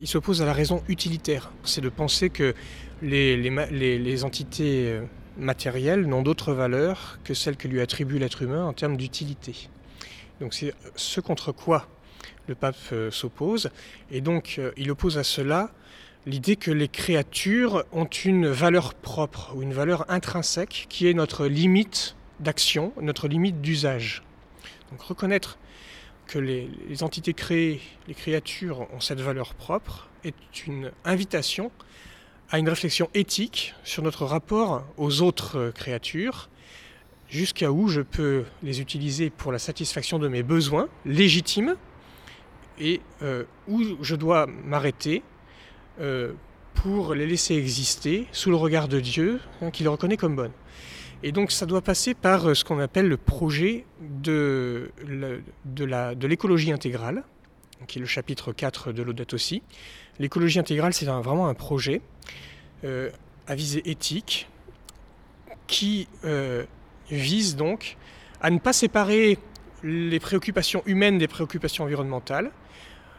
Il s'oppose à la raison utilitaire. C'est de penser que les, entités euh, matérielles n'ont d'autre valeur que celle que lui attribue l'être humain en termes d'utilité. Donc c'est ce contre quoi le pape euh, s'oppose. Et donc euh, il oppose à cela l'idée que les créatures ont une valeur propre ou une valeur intrinsèque qui est notre limite d'action, notre limite d'usage. Donc reconnaître que les, entités créées, les créatures ont cette valeur propre, est une invitation à une réflexion éthique sur notre rapport aux autres créatures, jusqu'à où je peux les utiliser pour la satisfaction de mes besoins légitimes, et euh, où je dois m'arrêter euh, pour les laisser exister sous le regard de Dieu, hein, qui les reconnaît comme bonnes. Et donc ça doit passer par euh, ce qu'on appelle le projet de, l'écologie intégrale, qui est le chapitre 4 de l'Audate aussi. L'écologie intégrale, c'est vraiment un projet euh, à visée éthique qui euh, vise donc à ne pas séparer les préoccupations humaines des préoccupations environnementales,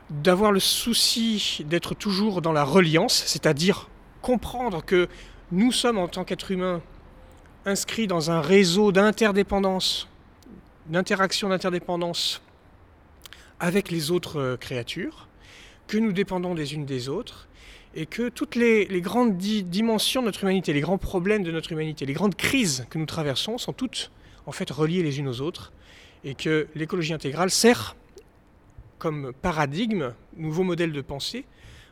d'avoir le souci d'être toujours dans la reliance, c'est-à-dire comprendre que nous sommes en tant qu'êtres humains inscrit dans un réseau d'interdépendance, d'interaction d'interdépendance avec les autres euh, créatures, que nous dépendons des unes des autres, et que toutes les, grandes dimensions de notre humanité, les grands problèmes de notre humanité, les grandes crises que nous traversons sont toutes en fait reliées les unes aux autres, et que l'écologie intégrale sert comme paradigme, nouveau modèle de pensée,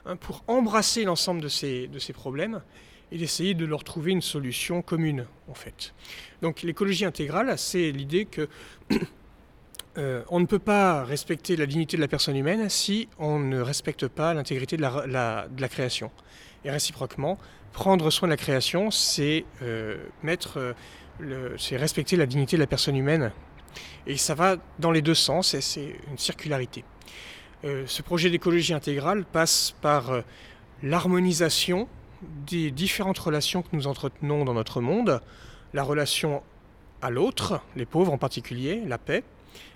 hein, pour embrasser l'ensemble de ces, de ces problèmes et d'essayer de leur trouver une solution commune, en fait. Donc l'écologie intégrale, c'est l'idée que euh, on ne peut pas respecter la dignité de la personne humaine si on ne respecte pas l'intégrité de la, création. Et réciproquement, prendre soin de la création, c'est euh, euh, c'est respecter la dignité de la personne humaine. Et ça va dans les deux sens, c'est une circularité. ce projet d'écologie intégrale passe par l'harmonisation des différentes relations que nous entretenons dans notre monde, la relation à l'autre, les pauvres en particulier, la paix,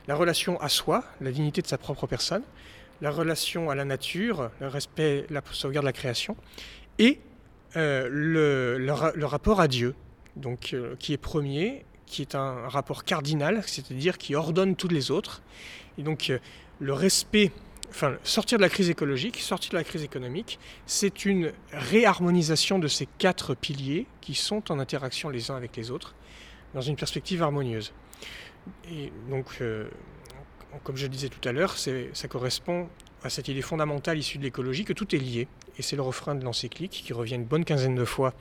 la relation à soi, la dignité de sa propre personne, la relation à la nature, le respect, la sauvegarde de la création, et euh, le, rapport à Dieu, donc, euh, qui est premier, qui est un rapport cardinal, c'est-à-dire qui ordonne tous les autres. Et donc euh, le respect enfin, sortir de la crise écologique, sortir de la crise économique, c'est une réharmonisation de ces quatre piliers qui sont en interaction les uns avec les autres dans une perspective harmonieuse. Et donc, euh, comme je le disais tout à l'heure, ça correspond à cette idée fondamentale issue de l'écologie que tout est lié. Et c'est le refrain de l'encyclique qui revient une bonne quinzaine de fois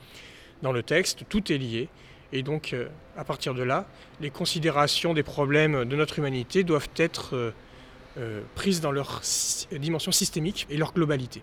dans le texte, tout est lié. Et donc, euh, à partir de là, les considérations des problèmes de notre humanité doivent être... Euh, prises dans leur dimension systémique et leur globalité.